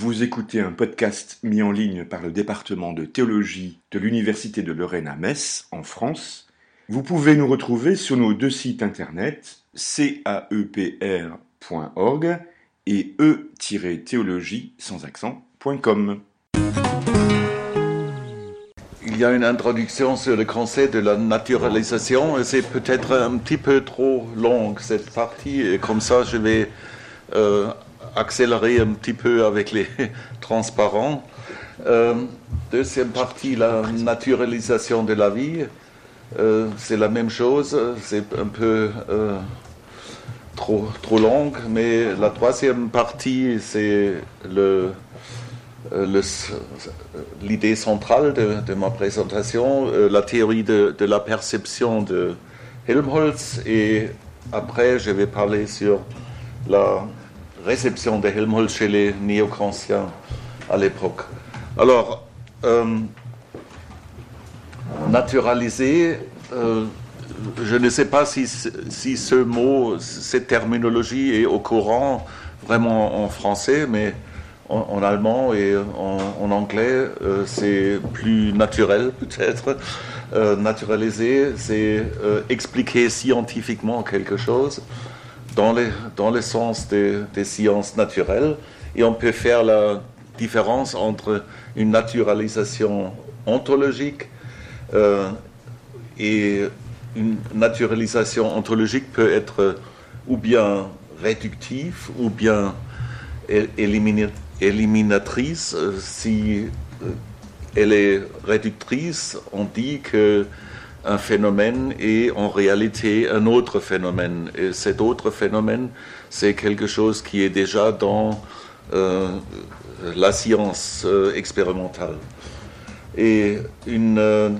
Vous écoutez un podcast mis en ligne par le département de théologie de l'Université de Lorraine à Metz, en France. Vous pouvez nous retrouver sur nos deux sites internet caepr.org et e-théologie sans accent.com. Il y a une introduction sur le concept de la naturalisation c'est peut-être un petit peu trop long cette partie comme ça je vais euh, accélérer un petit peu avec les transparents. Euh, deuxième partie, la naturalisation de la vie. Euh, c'est la même chose, c'est un peu euh, trop, trop longue, mais la troisième partie, c'est le, l'idée centrale de, ma présentation, la théorie de, de, la perception de Helmholtz, et après je vais parler sur la réception de Helmholtz chez les néo-kantiens à l'époque. Alors, euh, naturaliser, euh, je ne sais pas si, si, ce mot, cette terminologie est au courant vraiment en français, mais en, allemand et en, anglais, euh, c'est plus naturel peut-être. naturaliser, c'est expliquer scientifiquement quelque chose dans, les, dans le sens des, sciences naturelles et on peut faire la différence entre une naturalisation ontologique euh, et une naturalisation ontologique peut être ou bien réductive ou bien éliminatrice. Si euh, elle est réductrice, on dit que un phénomène et en réalité un autre phénomène. Et cet autre phénomène, c'est quelque chose qui est déjà dans euh, la science euh, expérimentale. Et une euh,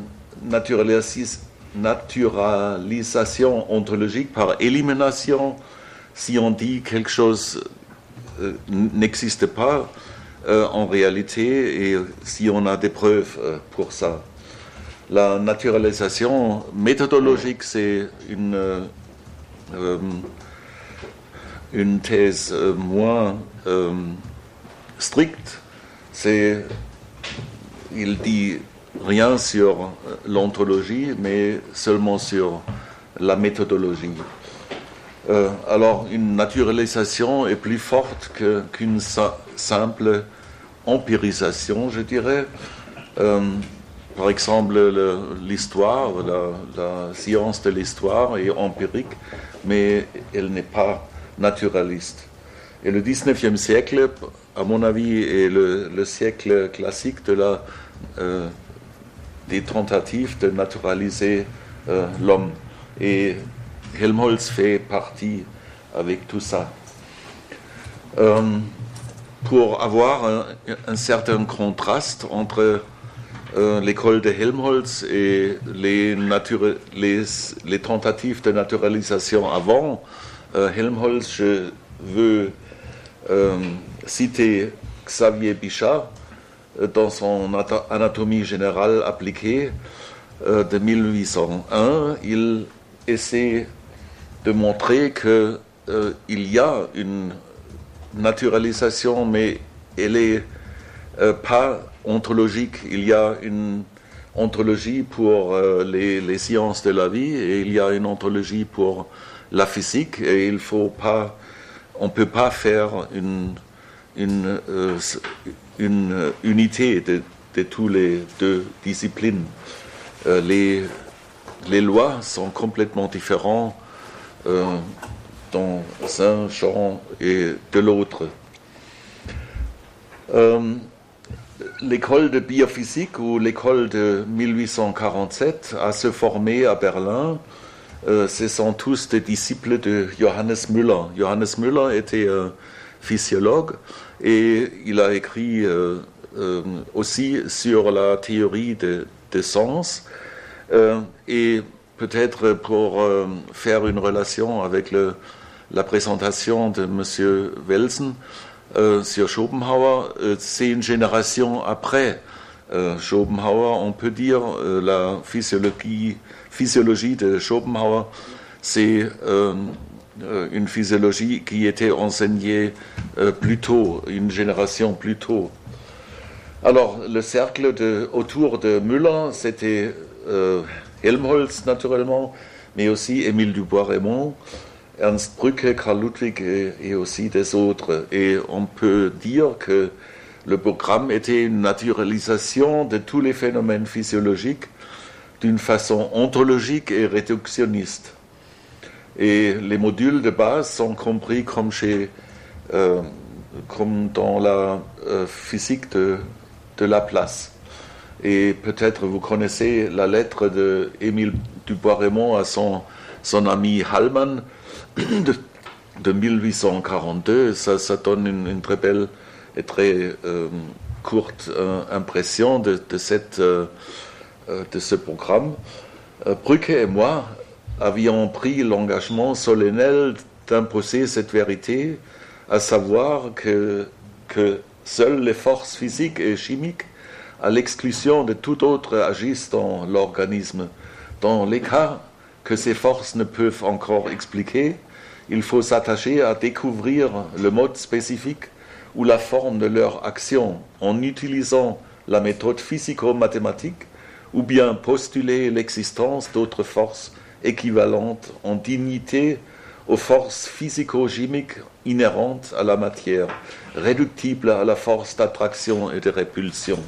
naturalisation ontologique par élimination, si on dit quelque chose n'existe pas en réalité, et si on a des preuves pour ça. La naturalisation méthodologique, c'est une, euh, thèse euh, moins euh, stricte. C'est, il dit rien sur l'ontologie, mais seulement sur la méthodologie. alors, une naturalisation est plus forte qu'une simple empirisation, je dirais par exemple, l'histoire, la, science de l'histoire est empirique, mais elle n'est pas naturaliste. Et le 19e siècle, à mon avis, est le, siècle classique de la, euh, des tentatives de naturaliser euh, l'homme. Et Helmholtz fait partie avec tout ça. Euh, pour avoir un certain contraste entre euh, l'école de Helmholtz et les, tentatives de naturalisation avant euh, Helmholtz, je veux euh, citer Xavier Bichat dans son Anatomie générale appliquée de 1801. Il essaie de montrer qu'il y a une naturalisation, mais elle n'est pas ontologique. Il y a une ontologie pour euh, les, sciences de la vie et il y a une ontologie pour la physique et il faut pas, on peut pas faire une, une, euh, une unité de, de toutes les deux disciplines. Euh, les, les lois sont complètement différentes dans un champ et de l'autre l'école de biophysique ou l'école de 1847 a se formé à Berlin. Euh, ce sont tous des disciples de Johannes Müller. Johannes Müller était physiologue et il a écrit euh, euh, aussi sur la théorie des de sens. et peut-être pour faire une relation avec la présentation de M. Welsen, sur Schopenhauer, c'est une génération après euh, Schopenhauer. On peut dire la physiologie, physiologie de Schopenhauer, c'est une physiologie qui était enseignée plus tôt, une génération plus tôt. Alors, le cercle autour de Müller, c'était Helmholtz naturellement, mais aussi Émile Dubois-Raymond, Ernst Brücke, Karl Ludwig et, aussi des autres. Et on peut dire que le programme était une naturalisation de tous les phénomènes physiologiques d'une façon ontologique et réductionniste. Et les modules de base sont compris comme, euh, dans la euh, physique de, de Laplace. Et peut-être vous connaissez la lettre de Émile Dubois-Raymond à son, son ami Hallmann de, de 1842. Ça, donne une, très belle et très euh, courte euh, impression de, de, cette, euh, de ce programme. Brücke et moi avions pris l'engagement solennel d'imposer cette vérité, à savoir que, que seules les forces physiques et chimiques à l'exclusion de tout autre agissent dans l'organisme. Dans les cas que ces forces ne peuvent encore expliquer, il faut s'attacher à découvrir le mode spécifique ou la forme de leur action en utilisant la méthode physico-mathématique ou bien postuler l'existence d'autres forces équivalentes en dignité aux forces physico-chimiques inhérentes à la matière, réductibles à la force d'attraction et de répulsion.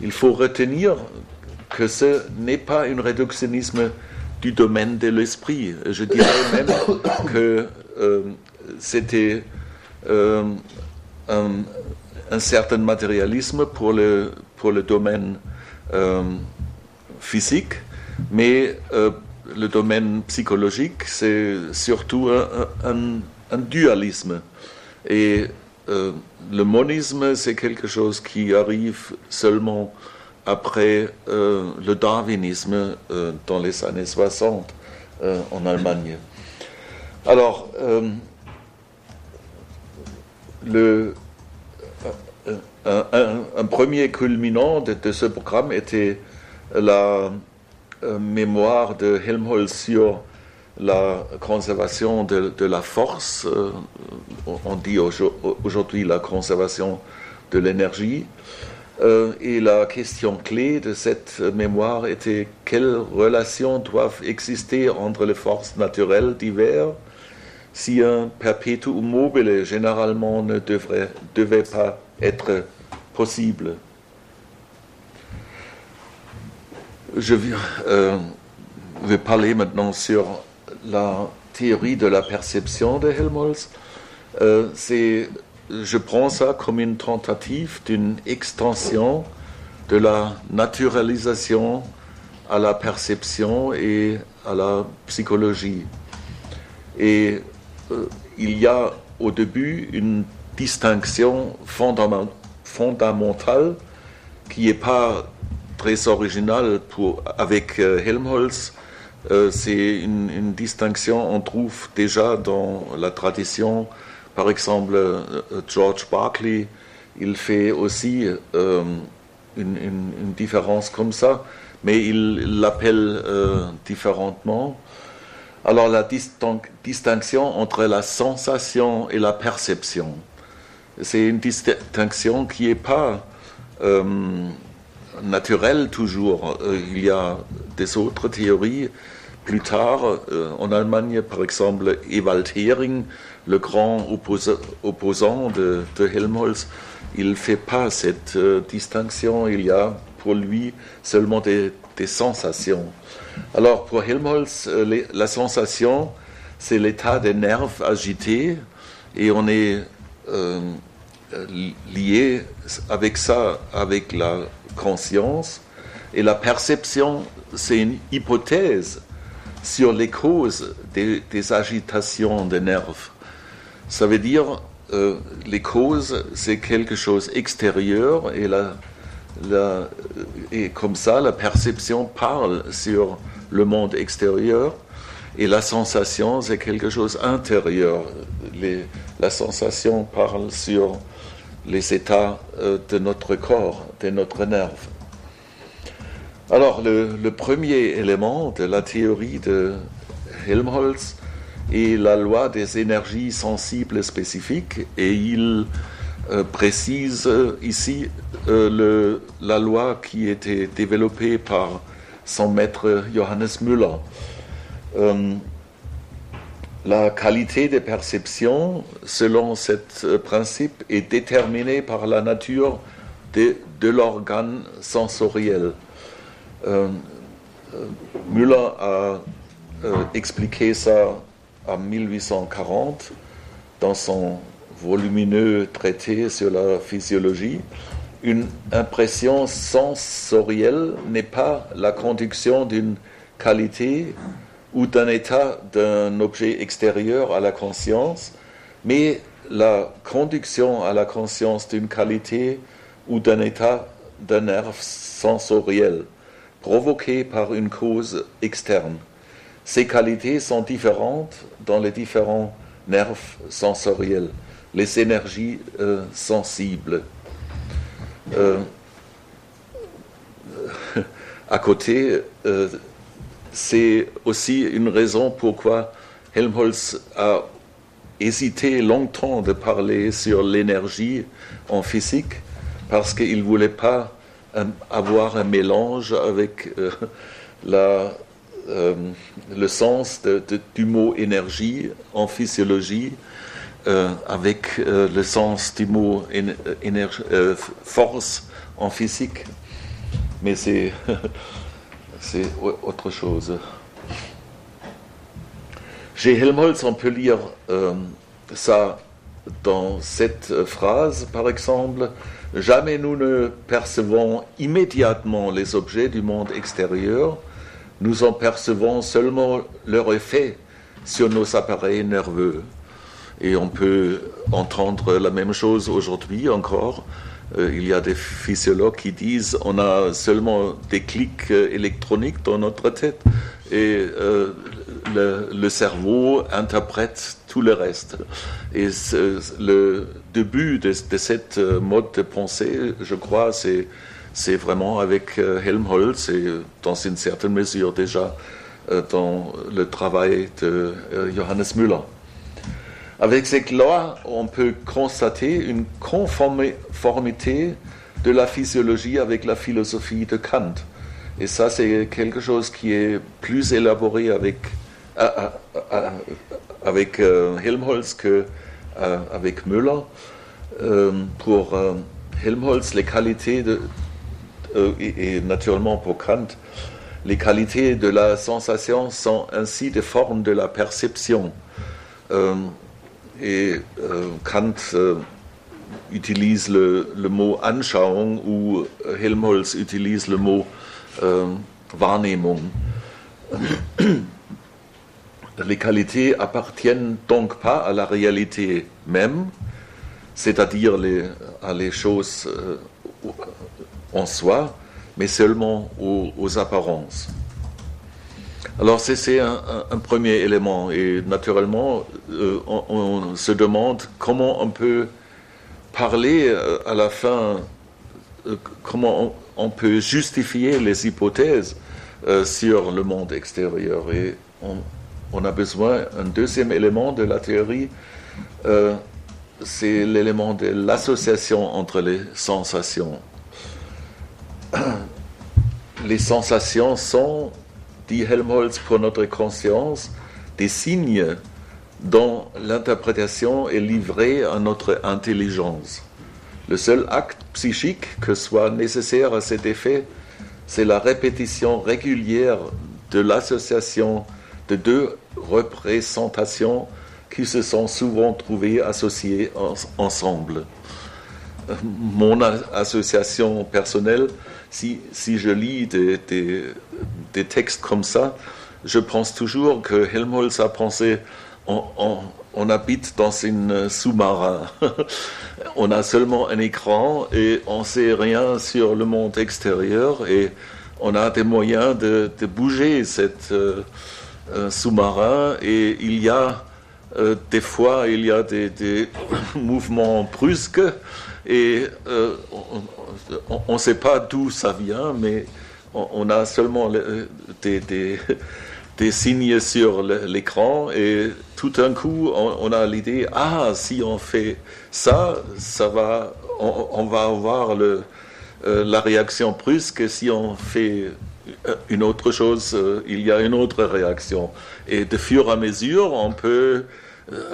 Il faut retenir que ce n'est pas un réductionnisme du domaine de l'esprit. Je dirais même que euh, c'était euh, un, certain matérialisme pour le, pour le domaine euh, physique, mais le domaine psychologique, c'est surtout un, un, dualisme. Et le monisme, c'est quelque chose qui arrive seulement après euh, le darwinisme euh, dans les années 60 en Allemagne. Alors, le, un, premier culminant de, ce programme était la mémoire de Helmholtz sur la conservation de, la force, euh, on dit aujourd'hui la conservation de l'énergie. Euh, et la question clé de cette mémoire était quelles relations doivent exister entre les forces naturelles diverses si un perpétuum mobile généralement ne devrait, devait pas être possible? Je vais, euh, parler maintenant sur la théorie de la perception de Helmholtz, euh, c'est, je prends ça comme une tentative d'une extension de la naturalisation à la perception et à la psychologie. Et euh, il y a au début une distinction fondamentale qui n'est pas très originale pour, avec euh, Helmholtz, euh, c'est une, distinction on trouve déjà dans la tradition. Par exemple, euh, George Berkeley, il fait aussi euh, une, différence comme ça, mais il l'appelle différemment. Alors la distinction entre la sensation et la perception, c'est une distinction qui n'est pas naturelle toujours. il y a des autres théories plus tard, euh, en Allemagne, par exemple, Ewald Hering, le grand opposant de, Helmholtz, il ne fait pas cette euh, distinction. Il y a pour lui seulement des, sensations. Alors pour Helmholtz, euh, la sensation, c'est l'état des nerfs agités et on est lié avec ça, avec la conscience. Et la perception, c'est une hypothèse sur les causes des, agitations des nerfs. Ça veut dire euh, les causes, c'est quelque chose extérieur et, la, la, et comme ça, la perception parle sur le monde extérieur et la sensation, c'est quelque chose intérieur. La sensation parle sur les états euh, de notre corps, de notre nerf. Alors, le, premier élément de la théorie de Helmholtz et la loi des énergies sensibles spécifiques. Et il euh, précise ici le, la loi qui était développée par son maître Johannes Müller. La qualité des perceptions, selon ce principe, est déterminée par la nature de, l'organe sensoriel. Euh, euh, Müller a euh, expliqué ça en 1840 dans son volumineux traité sur la physiologie. Une impression sensorielle n'est pas la conduction d'une qualité ou d'un état d'un objet extérieur à la conscience, mais la conduction à la conscience d'une qualité ou d'un état d'un nerf sensoriel provoqué par une cause externe. Ces qualités sont différentes dans les différents nerfs sensoriels, les énergies euh, sensibles. Euh, à côté, euh, c'est aussi une raison pourquoi Helmholtz a hésité longtemps de parler sur l'énergie en physique, parce qu'il ne voulait pas euh, avoir un mélange avec la, euh, le sens du mot énergie en physiologie, avec le sens du mot force en physique. Mais c'est c'est autre chose. Chez Helmholtz, on peut lire euh, ça dans cette phrase, par exemple, Jamais nous ne percevons immédiatement les objets du monde extérieur, nous en percevons seulement leur effet sur nos appareils nerveux. Et on peut entendre la même chose aujourd'hui encore euh, il y a des physiologues qui disent on a seulement des clics euh, électroniques dans notre tête et euh, le, cerveau interprète tout le reste. Et le début de, cette mode de pensée, je crois, c'est, c'est vraiment avec Helmholtz et dans une certaine mesure déjà dans le travail de Johannes Müller. Avec cette loi, on peut constater une conformité de la physiologie avec la philosophie de Kant. Et ça, c'est quelque chose qui est plus élaboré avec, euh, euh, euh, avec Helmholtz que avec Müller. pour Helmholtz, les qualités de, et, naturellement pour Kant, les qualités de la sensation sont ainsi des formes de la perception. Et euh, Kant euh, utilise le, mot Anschauung ou Helmholtz utilise le mot euh, Wahrnehmung. Les qualités appartiennent donc pas à la réalité même, c'est-à-dire à les choses en soi, mais seulement aux apparences. Alors c'est un, premier élément et naturellement euh, on, se demande comment on peut parler euh, à la fin, euh, comment on, peut justifier les hypothèses sur le monde extérieur et on, a besoin d'un deuxième élément de la théorie, c'est l'élément de l'association entre les sensations. Les sensations sont dit Helmholtz, pour notre conscience, des signes dont l'interprétation est livrée à notre intelligence. Le seul acte psychique que soit nécessaire à cet effet, c'est la répétition régulière de l'association de deux représentations qui se sont souvent trouvées associées ensemble. Mon association personnelle, si, si je lis des, des, textes comme ça, je pense toujours que Helmholtz a pensé on, habite dans une sous-marin. on a seulement un écran et on sait rien sur le monde extérieur et on a des moyens de, bouger cette euh, euh, sous-marin et il y a euh, des fois il y a des mouvements brusques et on ne sait pas d'où ça vient, mais on, a seulement des, signes sur l'écran et tout d'un coup on, a l'idée ah si on fait ça ça va on, va avoir euh, la réaction brusque et si on fait euh, une autre chose euh, il y a une autre réaction. Et de fur et à mesure on peut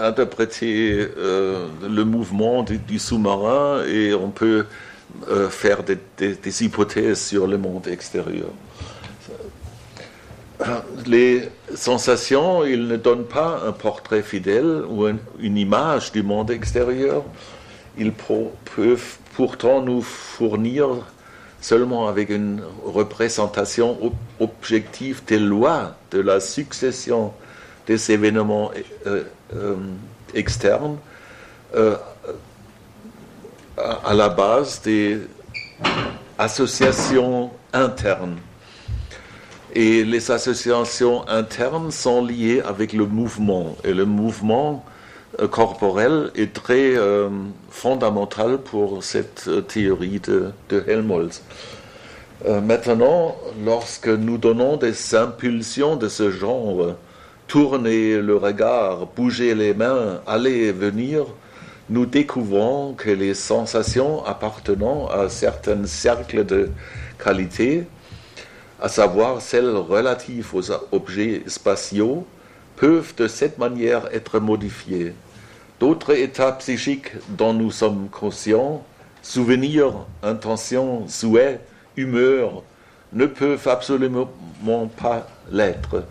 interpréter le mouvement du, sous-marin et on peut faire des hypothèses sur le monde extérieur les sensations, ils ne donnent pas un portrait fidèle ou une, image du monde extérieur. Ils peuvent pourtant nous fournir seulement avec une représentation objective des lois de la succession des événements euh, euh, externes euh, à la base des associations internes et les associations internes sont liées avec le mouvement. Et le mouvement euh, corporel est très fondamental pour cette théorie de, Helmholtz. maintenant, lorsque nous donnons des impulsions de ce genre, tourner le regard, bouger les mains, aller et venir, nous découvrons que les sensations appartenant à certains cercles de qualité à savoir celles relatives aux objets spatiaux, peuvent de cette manière être modifiées. D'autres états psychiques dont nous sommes conscients, souvenirs, intentions, souhaits, humeurs, ne peuvent absolument pas l'être.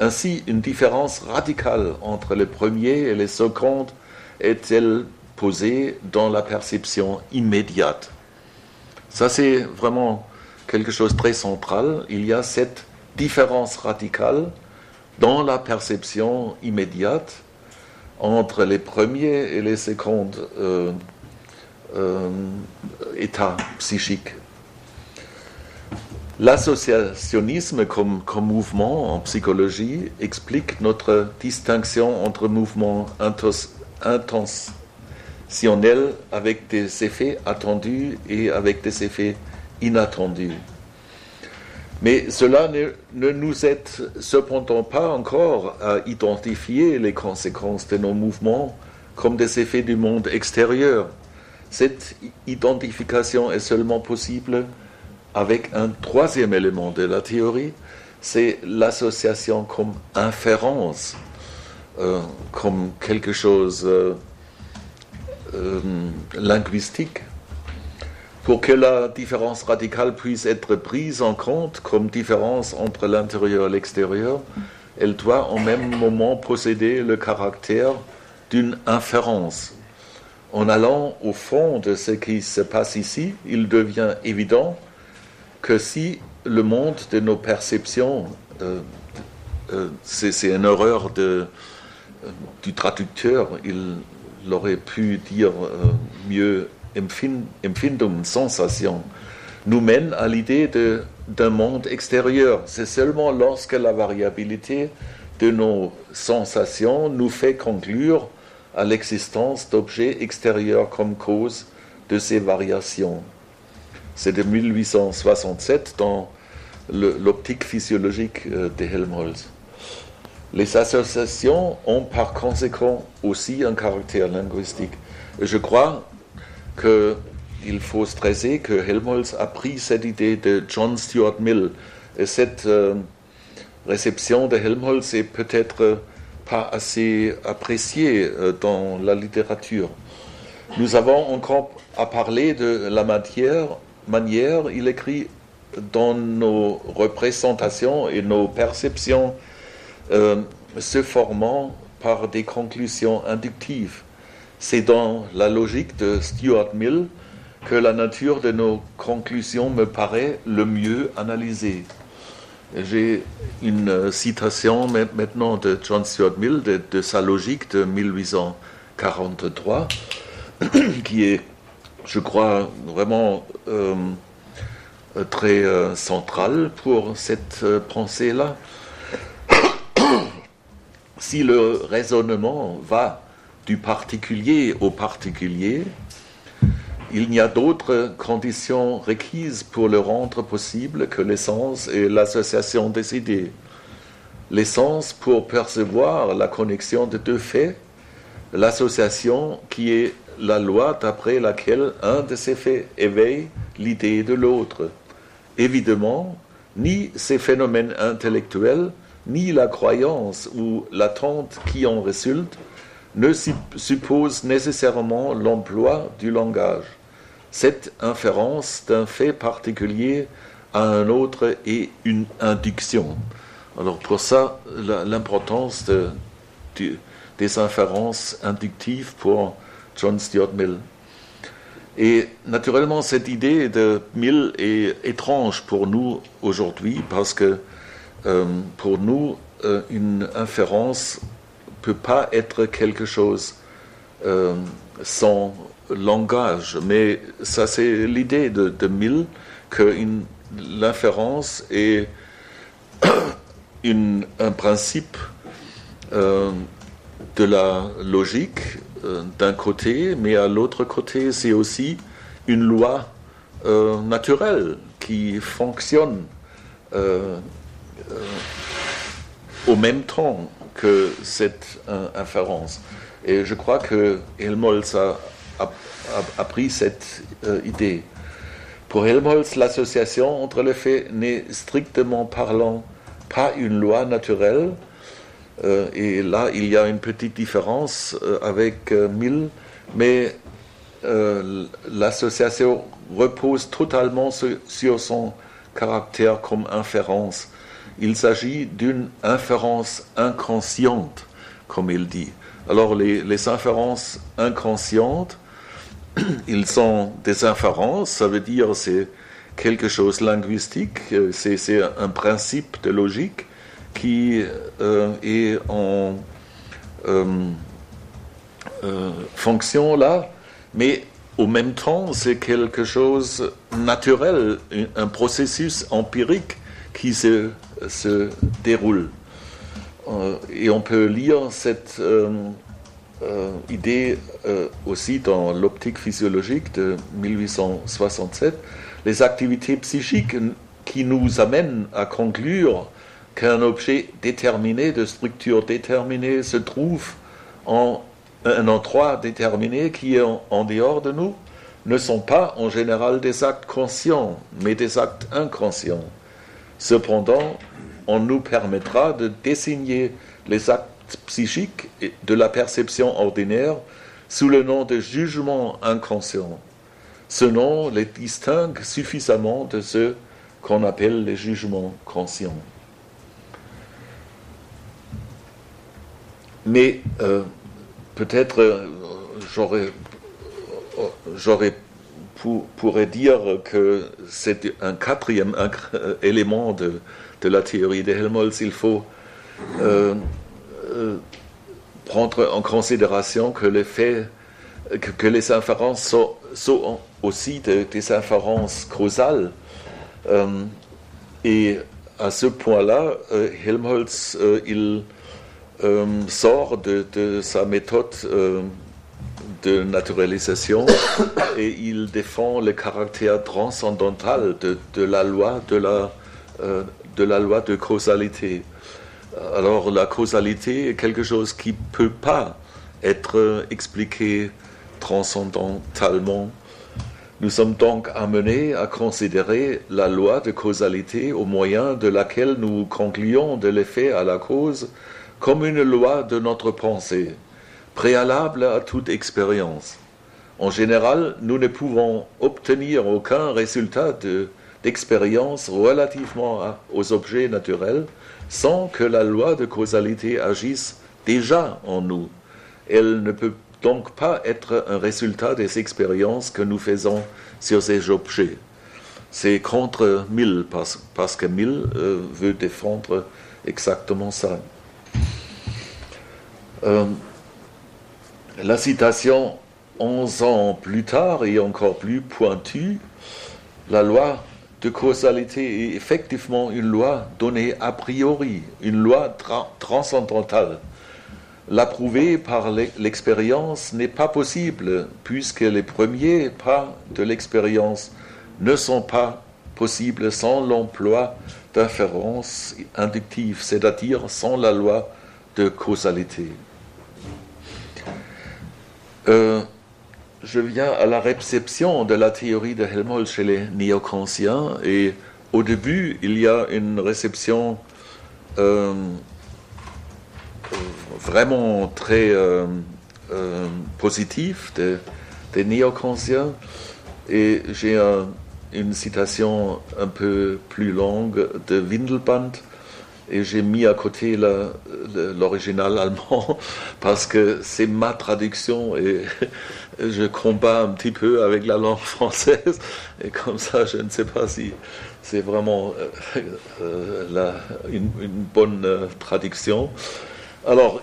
Ainsi, une différence radicale entre les premiers et les secondes est-elle posée dans la perception immédiate. Ça, c'est vraiment quelque chose de très central. Il y a cette différence radicale dans la perception immédiate entre les premiers et les secondes euh, euh, états psychiques. L'associationnisme comme, mouvement en psychologie explique notre distinction entre mouvements intentionnels avec des effets attendus et avec des effets inattendu. Mais cela ne, nous aide cependant pas encore à identifier les conséquences de nos mouvements comme des effets du monde extérieur. Cette identification est seulement possible avec un troisième élément de la théorie, c'est l'association comme inférence, euh, comme quelque chose euh, euh, linguistique pour que la différence radicale puisse être prise en compte comme différence entre l'intérieur et l'extérieur, elle doit en même moment posséder le caractère d'une inférence. En allant au fond de ce qui se passe ici, il devient évident que si le monde de nos perceptions, euh, euh, c'est une erreur euh, du traducteur, il aurait pu dire mieux Empfindung, sensation, nous mène à l'idée d'un monde extérieur. C'est seulement lorsque la variabilité de nos sensations nous fait conclure à l'existence d'objets extérieurs comme cause de ces variations. C'est de 1867 dans l'optique physiologique euh, de Helmholtz. Les associations ont par conséquent aussi un caractère linguistique. Je crois qu'il faut stresser que Helmholtz a pris cette idée de John Stuart Mill. Et cette euh, réception de Helmholtz est peut-être pas assez appréciée euh, dans la littérature. Nous avons encore à parler de la matière, manière, il écrit dans nos représentations et nos perceptions euh, se formant par des conclusions inductives. C'est dans la logique de Stuart Mill que la nature de nos conclusions me paraît le mieux analysée. J'ai une citation maintenant de John Stuart Mill de, sa logique de 1843 qui est, je crois, vraiment euh, très euh, centrale pour cette euh, pensée-là. si le raisonnement va du particulier au particulier, il n'y a d'autres conditions requises pour le rendre possible que l'essence et l'association des idées. l'essence pour percevoir la connexion de deux faits, l'association qui est la loi d'après laquelle un de ces faits éveille l'idée de l'autre. Évidemment, ni ces phénomènes intellectuels, ni la croyance ou l'attente qui en résulte ne supposent nécessairement l'emploi du langage. Cette inférence d'un fait particulier à un autre est une induction. Alors pour ça, l'importance des inférences inductives pour John Stuart Mill. Et naturellement, cette idée de Mill est étrange pour nous aujourd'hui parce que euh, pour nous, euh, une inférence peut pas être quelque chose euh, sans langage. Mais ça, c'est l'idée de, Mill que l'inférence est un principe de la logique d'un côté, mais à l'autre côté, c'est aussi une loi euh, naturelle qui fonctionne euh, au même temps que cette inférence. Et je crois que Helmholtz a, pris cette idée. Pour Helmholtz, l'association entre les faits n'est strictement parlant pas une loi naturelle, euh, et là, il y a une petite différence euh, avec euh, Mill, mais l'association repose totalement sur, son caractère comme inférence. Il s'agit d'une inférence inconsciente, comme il dit. Alors les, les inférences inconscientes, ils sont des inférences, ça veut dire c'est quelque chose linguistique, c'est un principe de logique qui euh, est en euh, euh, fonction là, mais au même temps, c'est quelque chose naturel, un processus empirique qui se, se déroule. et on peut lire cette idée aussi dans l'optique physiologique de 1867, les activités psychiques qui nous amènent à conclure qu'un objet déterminé, de structure déterminée, se trouve en un endroit déterminé qui est en, dehors de nous, ne sont pas en général des actes conscients, mais des actes inconscients. Cependant, on nous permettra de désigner les actes psychiques de la perception ordinaire sous le nom de jugement inconscient. Ce nom les distingue suffisamment de ceux qu'on appelle les jugements conscients. Mais euh, peut-être euh, j'aurais, j'aurais pourrait dire que c'est un quatrième élément de, de, la théorie de Helmholtz. Il faut euh, prendre en considération que les faits, que, les inférences sont aussi des inférences causales. et à ce point-là, Helmholtz, il euh, sort de, sa méthode euh, de naturalisation et il défend le caractère transcendantal de, la loi de la, euh, de la loi de causalité. Alors la causalité est quelque chose qui ne peut pas être expliqué transcendantalement. Nous sommes donc amenés à considérer la loi de causalité au moyen de laquelle nous concluons de l'effet à la cause comme une loi de notre pensée, préalable à toute expérience. En général, nous ne pouvons obtenir aucun résultat d'expérience relativement aux objets naturels sans que la loi de causalité agisse déjà en nous. Elle ne peut donc pas être un résultat des expériences que nous faisons sur ces objets. C'est contre Mill, parce, que Mill euh, veut défendre exactement ça. Euh, la citation 11 ans plus tard et encore plus pointue, la loi de causalité est effectivement une loi donnée a priori, une loi transcendantale. L'approuver par l'expérience n'est pas possible puisque les premiers pas de l'expérience ne sont pas possible sans l'emploi d'inférences inductives, c'est-à-dire sans la loi de causalité. Euh, je viens à la réception de la théorie de Helmholtz chez les néo-kantiens et au début, il y a une réception euh, vraiment très euh, positive des, des et j'ai une citation un peu plus longue de Windelband et j'ai mis à côté l'original allemand parce que c'est ma traduction et je combats un petit peu avec la langue française et comme ça je ne sais pas si c'est vraiment euh, euh, une, bonne euh, traduction. Alors,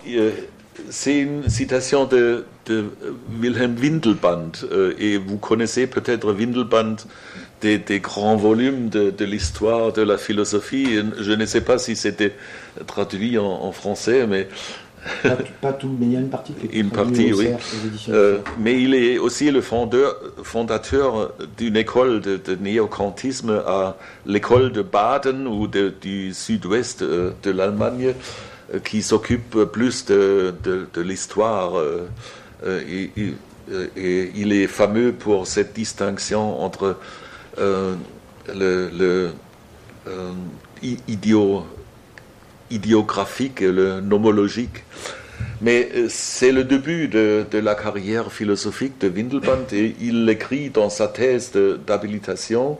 c'est une citation de, Wilhelm Windelband et vous connaissez peut-être Windelband des, grands volumes de, l'histoire de la philosophie. Je ne sais pas si c'était traduit en, français, mais pas, tout, mais il y a une partie Une partie, oui. Euh, mais il est aussi le fondeur, fondateur d'une école de, néo-kantisme à l'école de Baden ou du sud-ouest euh, de l'Allemagne, euh, qui s'occupe plus de, l'histoire. Et, et, il est fameux pour cette distinction entre le, le idiot idiographique et le nomologique. Mais euh, c'est le début de, la carrière philosophique de Windelband et il écrit dans sa thèse d'habilitation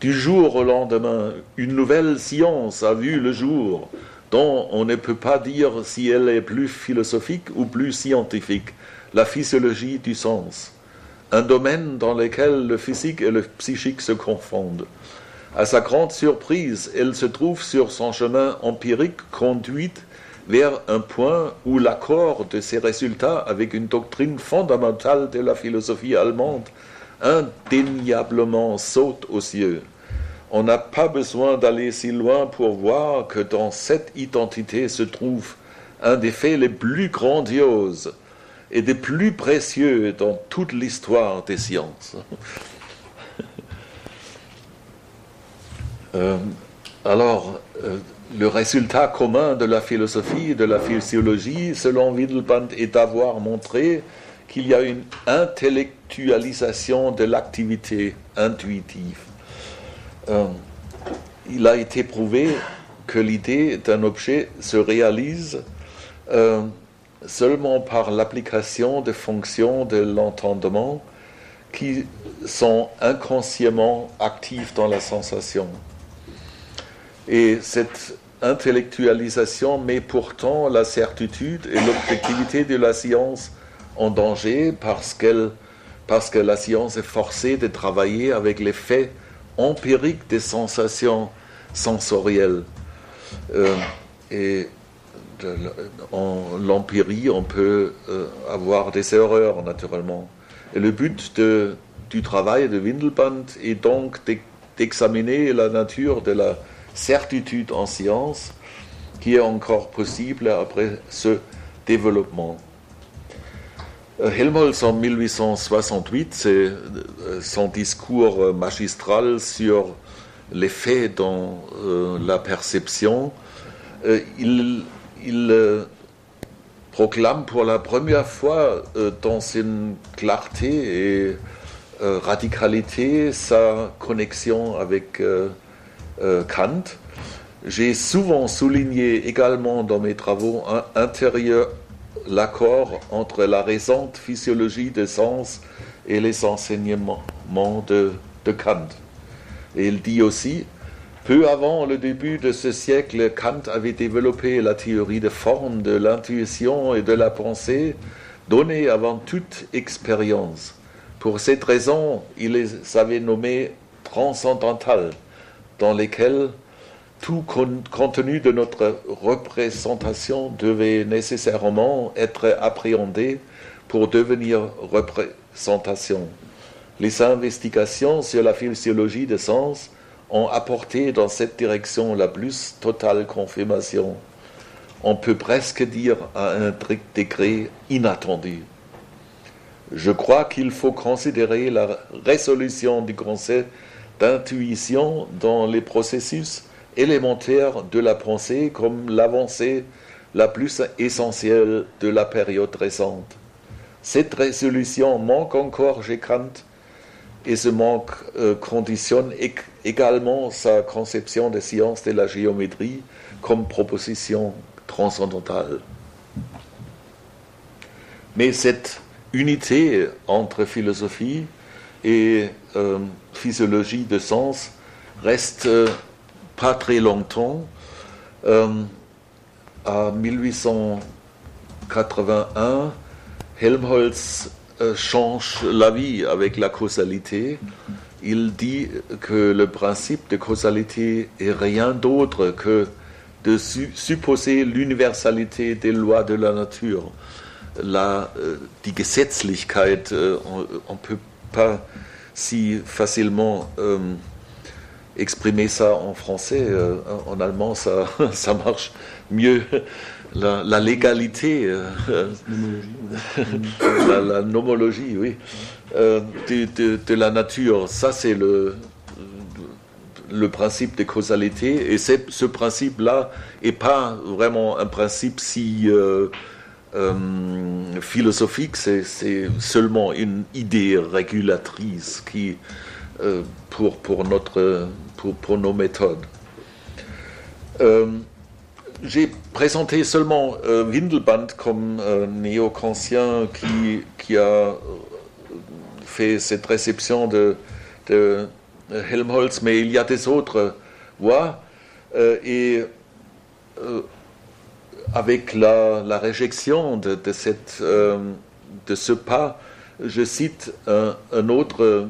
Du jour au lendemain, une nouvelle science a vu le jour dont on ne peut pas dire si elle est plus philosophique ou plus scientifique, la physiologie du sens, un domaine dans lequel le physique et le psychique se confondent. À sa grande surprise, elle se trouve sur son chemin empirique conduite vers un point où l'accord de ses résultats avec une doctrine fondamentale de la philosophie allemande indéniablement saute aux cieux. On n'a pas besoin d'aller si loin pour voir que dans cette identité se trouve un des faits les plus grandioses et des plus précieux dans toute l'histoire des sciences. Euh, alors, euh, le résultat commun de la philosophie et de la physiologie, selon Windelband, est d'avoir montré qu'il y a une intellectualisation de l'activité intuitive. Euh, il a été prouvé que l'idée d'un objet se réalise seulement par l'application des fonctions de l'entendement qui sont inconsciemment actives dans la sensation. Et cette intellectualisation met pourtant la certitude et l'objectivité de la science en danger parce, parce que la science est forcée de travailler avec les faits empiriques des sensations sensorielles. Euh, et en l'empirie, on peut euh, avoir des erreurs, naturellement. Et le but du travail de Windelband est donc d'examiner la nature de la certitude en science qui est encore possible après ce développement. Euh, Helmholtz en 1868, c'est euh, son discours magistral sur les faits dans la perception. il, proclame pour la première fois dans une clarté et radicalité sa connexion avec euh, Kant. J'ai souvent souligné également dans mes travaux intérieurs l'accord entre la récente physiologie des sens et les enseignements de Kant. Et il dit aussi, peu avant le début de ce siècle, Kant avait développé la théorie de forme de l'intuition et de la pensée, donnée avant toute expérience. Pour cette raison, il les avait nommées transcendantales dans lesquels tout contenu de notre représentation devait nécessairement être appréhendé pour devenir représentation. Les investigations sur la physiologie des sens ont apporté dans cette direction la plus totale confirmation. On peut presque dire à un degré inattendu. Je crois qu'il faut considérer la résolution du Conseil d'intuition dans les processus élémentaires de la pensée comme l'avancée la plus essentielle de la période récente. Cette résolution manque encore chez Kant et ce manque euh, conditionne également sa conception des sciences de la géométrie comme proposition transcendantale. Mais cette unité entre philosophie et euh, physiologie de sens reste euh, pas très longtemps. en 1881, Helmholtz change la vie avec la causalité. Il dit que le principe de causalité est rien d'autre que de supposer l'universalité des lois de la nature. La, euh, die Gesetzlichkeit, euh, on ne peut pas si facilement exprimer ça en français. en allemand, ça marche mieux la, légalité, euh, la, nomologie, oui, euh, de, la nature. Ça, c'est le, le principe de causalité. Et ce principe-là n'est pas vraiment un principe si euh, philosophique, c'est seulement une idée régulatrice qui, pour, pour, notre, pour, pour nos méthodes j'ai présenté seulement euh, Windelband comme euh, néo-kantien qui, a euh, fait cette réception de, Helmholtz, mais il y a des autres voix. et avec la, réjection de, ce pas, je cite un, un autre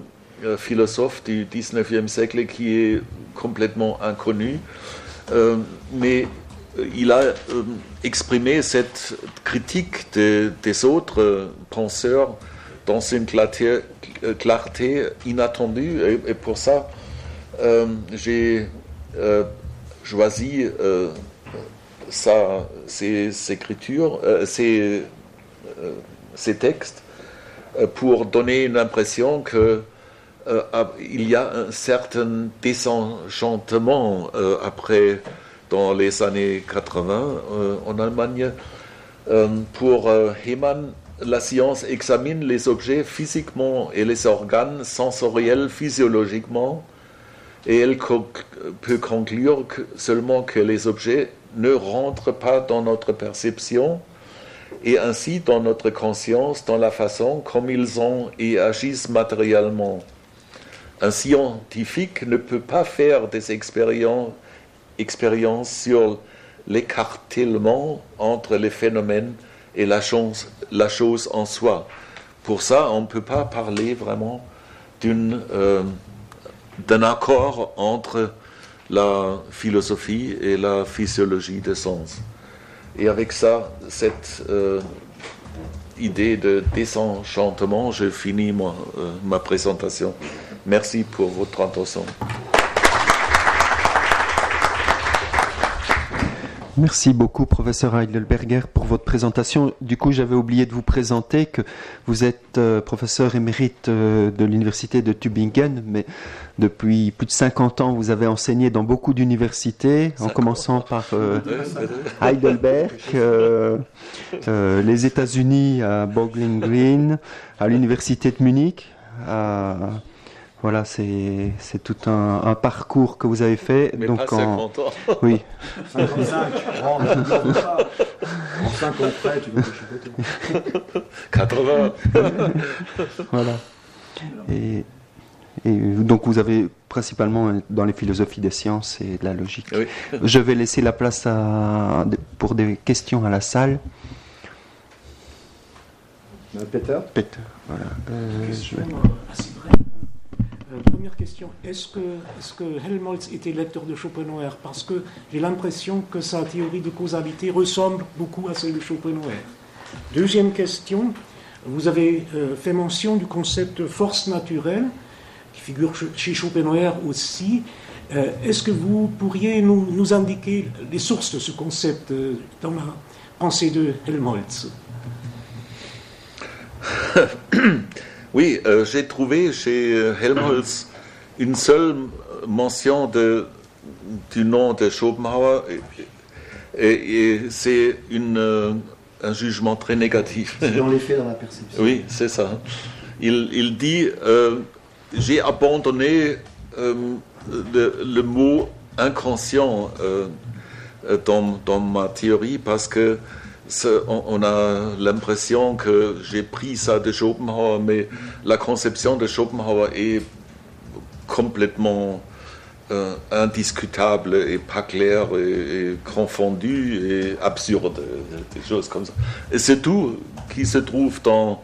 philosophe du 19e siècle qui est complètement inconnu, mais il a euh, exprimé cette critique des autres penseurs dans une clarté, inattendue. Et, pour ça, euh, j'ai euh, choisi ces, écritures, ces, ces, textes, pour donner une impression que il y a un certain désenchantement après dans les années 80 euh, en Allemagne. Euh, pour euh, Hemann, la science examine les objets physiquement et les organes sensoriels physiologiquement et elle peut conclure seulement que les objets ne rentrent pas dans notre perception et ainsi dans notre conscience dans la façon comme ils ont et agissent matériellement. Un scientifique ne peut pas faire des expériences expérience sur l'écartèlement entre les phénomènes et la chose, en soi. Pour ça, on ne peut pas parler vraiment euh, d'un accord entre la philosophie et la physiologie des sens. Et avec ça, cette euh, idée de désenchantement, je finis euh, ma présentation. Merci pour votre attention. Merci beaucoup, professeur Heidelberger, pour votre présentation. Du coup, j'avais oublié de vous présenter que vous êtes euh, professeur émérite euh, de l'université de Tübingen, mais depuis plus de 50 ans, vous avez enseigné dans beaucoup d'universités, en commençant par euh, Heidelberg, les États-Unis à Bowling Green, à l'université de Munich, à voilà, c'est tout un, un, parcours que vous avez fait. Mais donc pas 50 ans. Oui. 55. en 5 ans près, tu veux 80. voilà. Et, et, donc vous avez principalement dans les philosophies des sciences et de la logique. Oui. Je vais laisser la place à, pour des questions à la salle. Peter? Peter, voilà. Euh, question assez brève. Euh, première question, est-ce que, Helmholtz était lecteur de Schopenhauer? Parce que j'ai l'impression que sa théorie de causalité ressemble beaucoup à celle de Schopenhauer. Deuxième question, vous avez euh, fait mention du concept force naturelle, qui figure chez Schopenhauer aussi. Euh, est-ce que vous pourriez nous, indiquer les sources de ce concept dans la pensée de Helmholtz? Oui, euh, j'ai trouvé chez euh, Helmholtz une seule mention de, du nom de Schopenhauer et, c'est un jugement très négatif. dans les faits, dans la perception. Oui, c'est ça. Il, dit J'ai abandonné le, mot inconscient dans, dans, ma théorie parce que on, a l'impression que j'ai pris ça de Schopenhauer, mais la conception de Schopenhauer est complètement euh, indiscutable et pas claire et, confondue et absurde, des choses comme ça. Et c'est tout qui se trouve dans,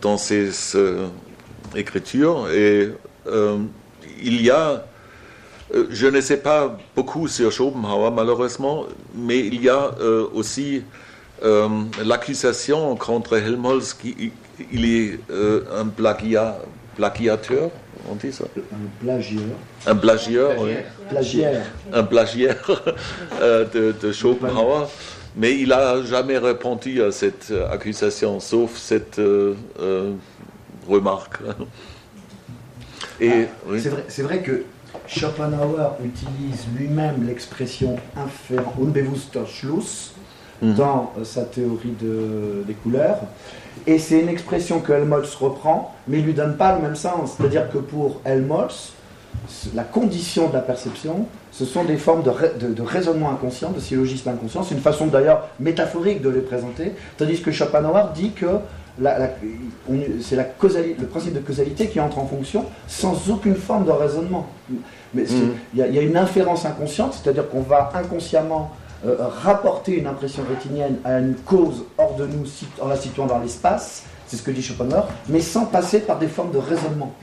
dans ces, écritures. Et euh, il y a euh, je ne sais pas beaucoup sur Schopenhauer, malheureusement, mais il y a aussi euh, l'accusation contre Helmholtz qu'il est euh, un plagiat, plagiateur, on dit ça? Un plagieur. Un plagieur, oui. Plagiaire. Un plagiaire euh, de, de, Schopenhauer. Mais il n'a jamais répondu à cette accusation, sauf cette remarque. Et, ah, C'est vrai, que Schopenhauer utilise lui-même l'expression Unbewusster Mhm. dans euh, sa théorie des couleurs. Et c'est une expression que Helmholtz reprend, mais il ne lui donne pas le même sens. C'est-à-dire que pour Helmholtz, la condition de la perception, ce sont des formes de, raisonnement inconscient, de syllogisme inconscient. C'est une façon d'ailleurs métaphorique de les présenter. Tandis que Schopenhauer dit que c'est le principe de causalité qui entre en fonction sans aucune forme de raisonnement. Mais mhm. il y, a une inférence inconsciente, c'est-à-dire qu'on va inconsciemment euh, rapporter une impression rétinienne à une cause hors de nous en la situant dans l'espace, c'est ce que dit Schopenhauer, mais sans passer par des formes de raisonnement.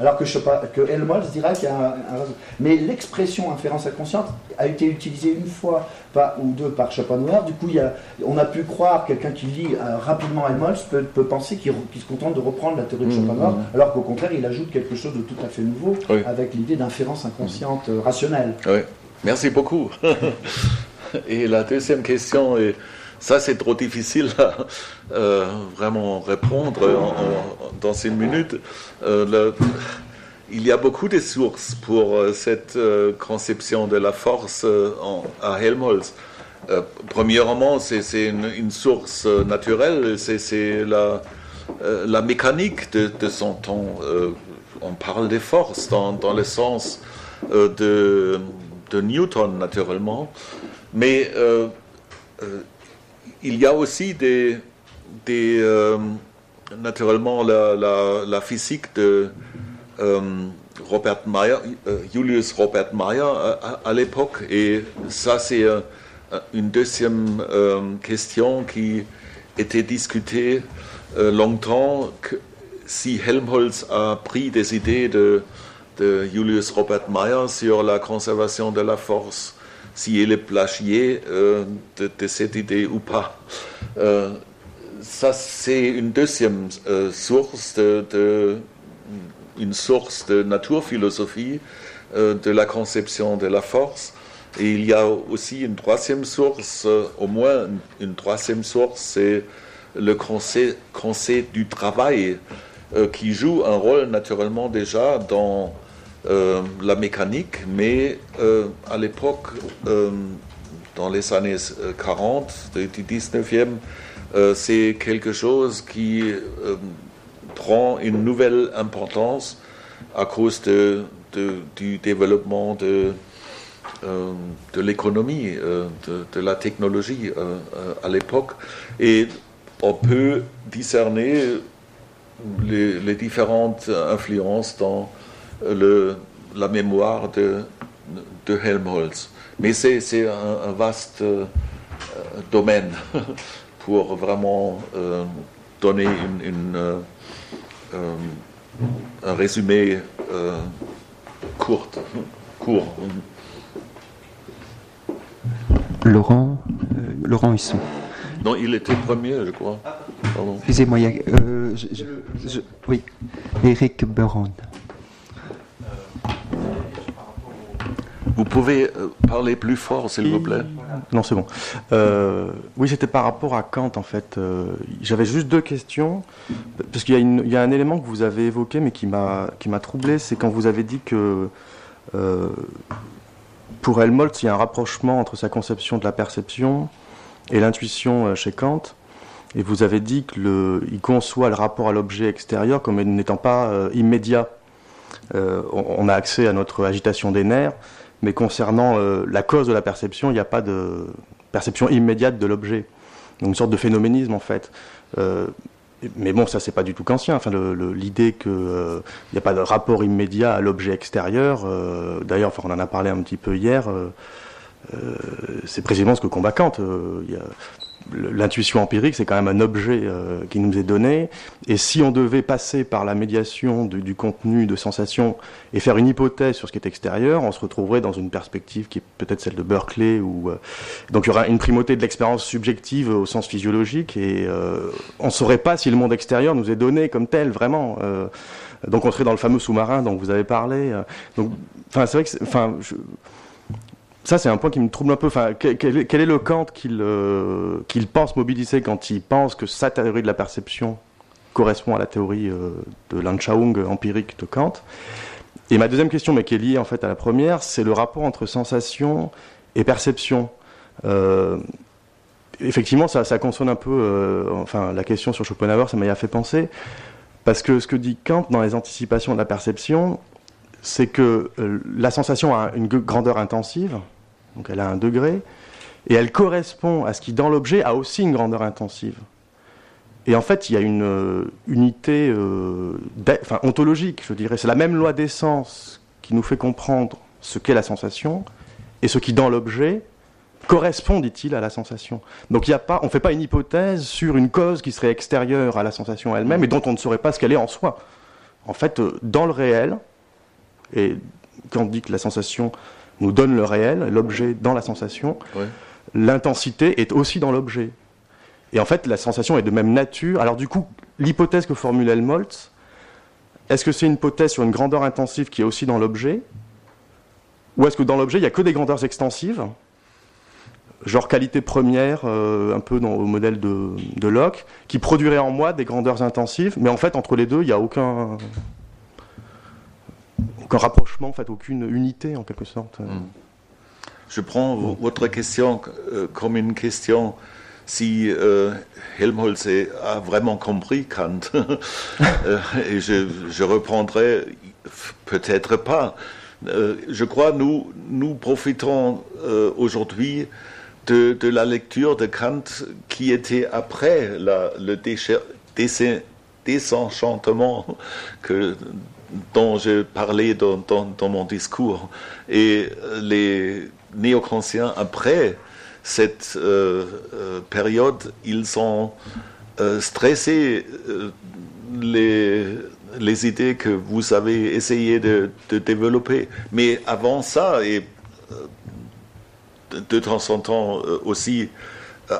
Alors que, que Helmholtz dira qu'il y a un, raisonnement. Mais l'expression inférence inconsciente a été utilisée une fois pas, ou deux par Schopenhauer. Du coup, il y a, on a pu croire, quelqu'un qui lit euh, rapidement Helmholtz peut, peut penser qu'il se contente de reprendre la théorie de mmh, Schopenhauer, mmh. alors qu'au contraire, il ajoute quelque chose de tout à fait nouveau avec l'idée d'inférence inconsciente euh, rationnelle. Oui. Merci beaucoup. Et la deuxième question, et ça c'est trop difficile à euh, vraiment répondre dans une minute. Euh, il y a beaucoup de sources pour euh, cette conception de la force à Helmholtz. premièrement, c'est une, source naturelle, c'est la, mécanique de, son temps. on parle des forces dans, le sens de Newton, naturellement. Mais euh, euh, il y a aussi euh, naturellement la, physique de Robert Meyer, Julius Robert Meyer à, l'époque. Et ça, c'est une deuxième question qui était discutée longtemps. si Helmholtz a pris des idées de, de Julius Robert Meyer sur la conservation de la force si elle est plagié euh, de, cette idée ou pas. Euh, ça, c'est une deuxième euh, source, de, une source de naturphilosophie de la conception de la force. Et il y a aussi une troisième source, au moins une, troisième source, c'est le conseil du travail, qui joue un rôle naturellement déjà dans euh, la mécanique, mais euh, à l'époque, euh, dans les années 40 du 19e, c'est quelque chose qui prend une nouvelle importance à cause du développement de, l'économie, de, la technologie à l'époque. Et on peut discerner les différentes influences dans le, la mémoire de, de Helmholtz. Mais c'est un, vaste euh, domaine pour vraiment euh, donner une, euh, un résumé court. court. Laurent, Laurent Husson. Non, il était premier, je crois. Excusez-moi, oui, Eric Beron. Vous pouvez euh, parler plus fort, s'il vous plaît Non, c'est bon. Euh, oui, c'était par rapport à Kant, en fait. Euh, j'avais juste deux questions, parce qu'il y, a un élément que vous avez évoqué, mais qui m'a troublé, c'est quand vous avez dit que pour Helmholtz, il y a un rapprochement entre sa conception de la perception et l'intuition chez Kant. Et vous avez dit qu'il conçoit le rapport à l'objet extérieur comme n'étant pas immédiat. On, a accès à notre agitation des nerfs, mais concernant euh, la cause de la perception, il n'y a pas de perception immédiate de l'objet. Donc une sorte de phénoménisme en fait. Euh, mais bon, ça c'est pas du tout kantien. Enfin, l'idée qu'il euh, n'y a pas de rapport immédiat à l'objet extérieur. D'ailleurs, enfin, on en a parlé un petit peu hier. c'est précisément ce que combat Kant. L'intuition empirique, c'est quand même un objet euh, qui nous est donné. Et si on devait passer par la médiation du, contenu de sensation et faire une hypothèse sur ce qui est extérieur, on se retrouverait dans une perspective qui est peut-être celle de Berkeley. Où, euh, donc il y aura une primauté de l'expérience subjective au sens physiologique et euh, on ne saurait pas si le monde extérieur nous est donné comme tel, vraiment. donc on serait dans le fameux sous-marin dont vous avez parlé. enfin, c'est vrai que, ça, c'est un point qui me trouble un peu. Enfin, quel, est le Kant euh, qu'il pense mobiliser quand il pense que sa théorie de la perception correspond à la théorie euh, de l'Anschauung empirique de Kant? Et ma deuxième question, mais qui est liée en fait à la première, c'est le rapport entre sensation et perception. Euh, effectivement, ça, ça, consonne un peu. enfin, la question sur Schopenhauer, ça m'a fait penser. Parce que ce que dit Kant dans les anticipations de la perception, c'est que la sensation a une grandeur intensive, donc elle a un degré, et elle correspond à ce qui, dans l'objet, a aussi une grandeur intensive. Et en fait, il y a une euh, unité euh, ontologique, je dirais. C'est la même loi d'essence qui nous fait comprendre ce qu'est la sensation et ce qui, dans l'objet, correspond, dit-il, à la sensation. Donc pas, on ne fait pas une hypothèse sur une cause qui serait extérieure à la sensation elle-même et dont on ne saurait pas ce qu'elle est en soi. En fait, euh, dans le réel, et quand on dit que la sensation nous donne le réel, l'objet dans la sensation, l'intensité est aussi dans l'objet. Et en fait, la sensation est de même nature. Alors du coup, l'hypothèse que formule Helmholtz, est-ce que c'est une hypothèse sur une grandeur intensive qui est aussi dans l'objet? Ou est-ce que dans l'objet, il n'y a que des grandeurs extensives? Genre qualité première, euh, un peu dans, au modèle de, de Locke, qui produirait en moi des grandeurs intensives, mais en fait, entre les deux, il n'y a aucun, aucun rapprochement, en fait, aucune unité en quelque sorte. Hmm. Je prends votre question euh, comme une question si euh, Helmholtz a vraiment compris Kant. Euh, et je, reprendrai peut-être pas. je crois nous nous profitons aujourd'hui de, la lecture de Kant qui était après la, le désenchantement que dont j'ai parlé dans, mon discours. Et les néo-kantiens, après cette euh, euh, période, ils ont euh, stressé les, les idées que vous avez essayé de, développer. Mais avant ça, et de temps en temps aussi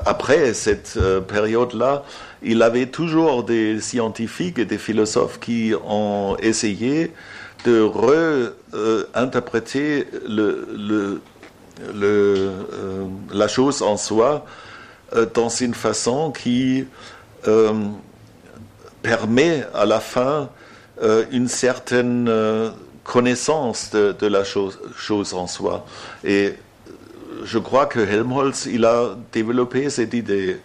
après cette période-là, il avait toujours des scientifiques et des philosophes qui ont essayé de réinterpréter euh, la chose en soi euh, dans une façon qui euh, permet à la fin une certaine connaissance de, la chose, chose, en soi. Et je crois que Helmholtz, il a développé cette idée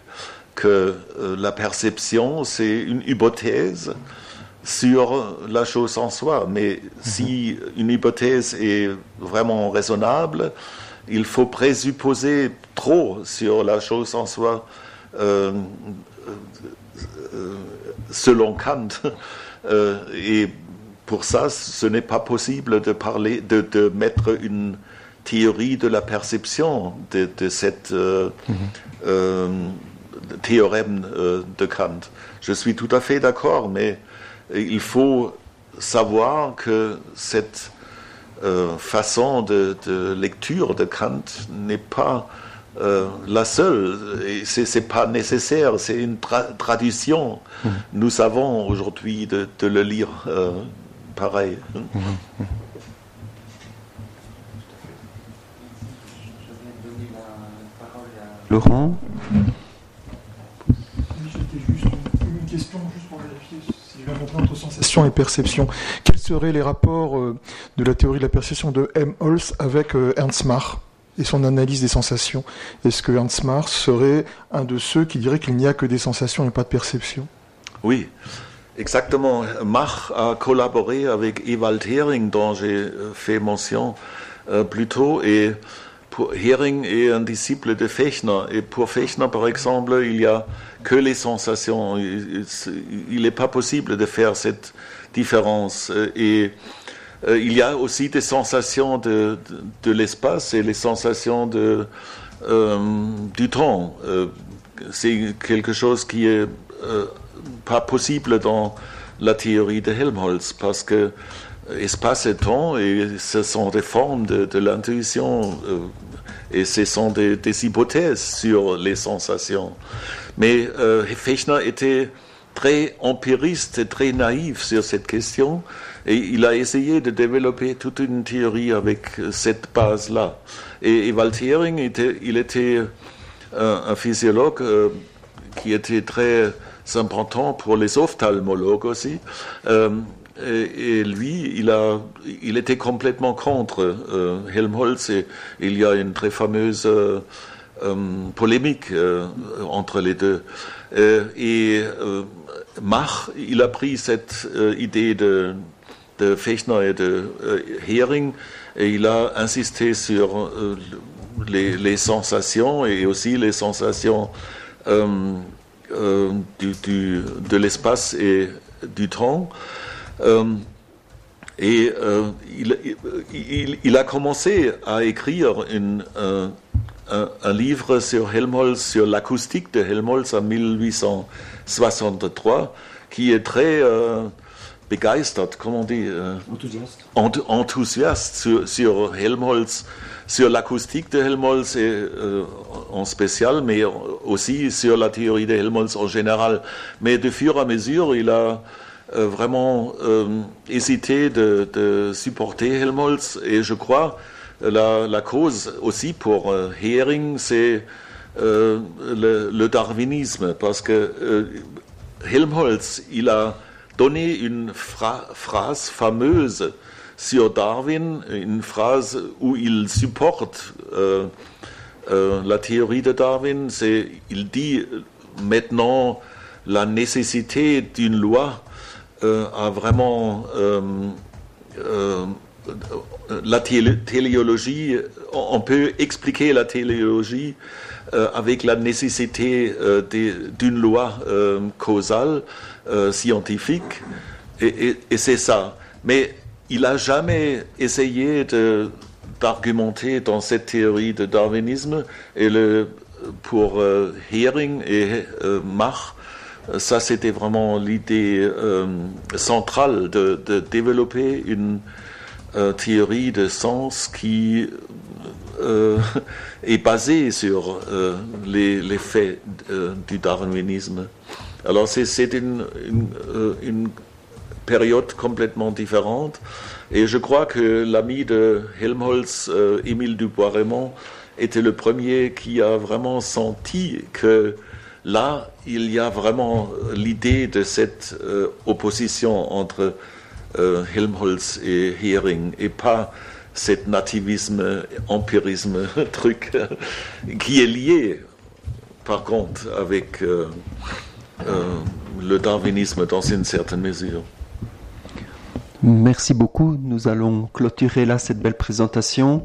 que euh, la perception, c'est une hypothèse sur la chose en soi. Mais mhm. si une hypothèse est vraiment raisonnable, il faut présupposer trop sur la chose en soi, euh, euh, selon Kant. et pour ça, ce n'est pas possible de parler, de, mettre une théorie de la perception de, cette mhm théorème euh, de Kant. Je suis tout à fait d'accord, mais il faut savoir que cette euh, façon de, lecture de Kant n'est pas euh, la seule. Ce n'est pas nécessaire, c'est une tradition. Mmh. Nous savons aujourd'hui de, le lire pareil. Mmh. Laurent juste une question juste pour vérifier si j'ai bien compris entre sensation et perception. Quels seraient les rapports euh, de la théorie de la perception de M. Holz avec euh, Ernst Mach et son analyse des sensations? Est-ce que Ernst Mach serait un de ceux qui dirait qu'il n'y a que des sensations et pas de perception? Oui. Exactement. Mach a collaboré avec Ewald Hering, dont j'ai euh, fait mention plus tôt, et Hering est un disciple de Fechner. Et pour Fechner, par exemple, il n'y a que les sensations. Il n'est pas possible de faire cette différence. Et euh, il y a aussi des sensations de, l'espace et les sensations euh, du temps. Euh, c'est quelque chose qui est pas possible dans la théorie de Helmholtz parce que espace et temps, et ce sont des formes de, l'intuition et ce sont des, hypothèses sur les sensations. Mais euh, Fechner était très empiriste et très naïf sur cette question et il a essayé de développer toute une théorie avec cette base-là. Et, Ewald Hering, était, il était un, un physiologue euh, qui était très important pour les ophtalmologues aussi. Et, lui, il, a, il était complètement contre euh, Helmholtz et il y a une très fameuse euh, euh, polémique entre les deux. et Mach, il a pris cette idée de, Fechner et de Hering et il a insisté sur les, sensations et aussi les sensations de l'espace et du temps. Euh, et euh, il, a commencé à écrire une, un, livre sur Helmholtz, sur l'acoustique de Helmholtz en 1863, qui est très euh, begeistert, comment on dit Enthousiaste. enthousiaste sur, sur, Helmholtz, sur l'acoustique de Helmholtz et, en spécial, mais aussi sur la théorie de Helmholtz en général. Mais de fur et à mesure, il a euh, vraiment euh, hésité de, supporter Helmholtz. Et je crois la, la cause aussi pour euh, Hering, c'est le, darwinisme, parce que Helmholtz, il a donné une phrase fameuse sur Darwin, une phrase où il supporte la théorie de Darwin. Il dit maintenant la nécessité d'une loi euh, a vraiment euh, euh, la téléologie, on peut expliquer la téléologie avec la nécessité d'une loi causale scientifique, et, c'est ça. Mais il n'a jamais essayé d'argumenter dans cette théorie de darwinisme, et le, pour Hering et Mach, ça, c'était vraiment l'idée euh, centrale de, développer une euh, théorie de sens qui euh, est basée sur les, faits du darwinisme. Alors, c'est une, une, période complètement différente. Et je crois que l'ami de Helmholtz, Émile Dubois-Raymond, était le premier qui a vraiment senti que Là, il y a vraiment l'idée de cette euh, opposition entre euh, Helmholtz et Hering et pas cet nativisme, empirisme truc qui est lié par contre avec euh, le darwinisme dans une certaine mesure. Merci beaucoup. Nous allons clôturer là cette belle présentation.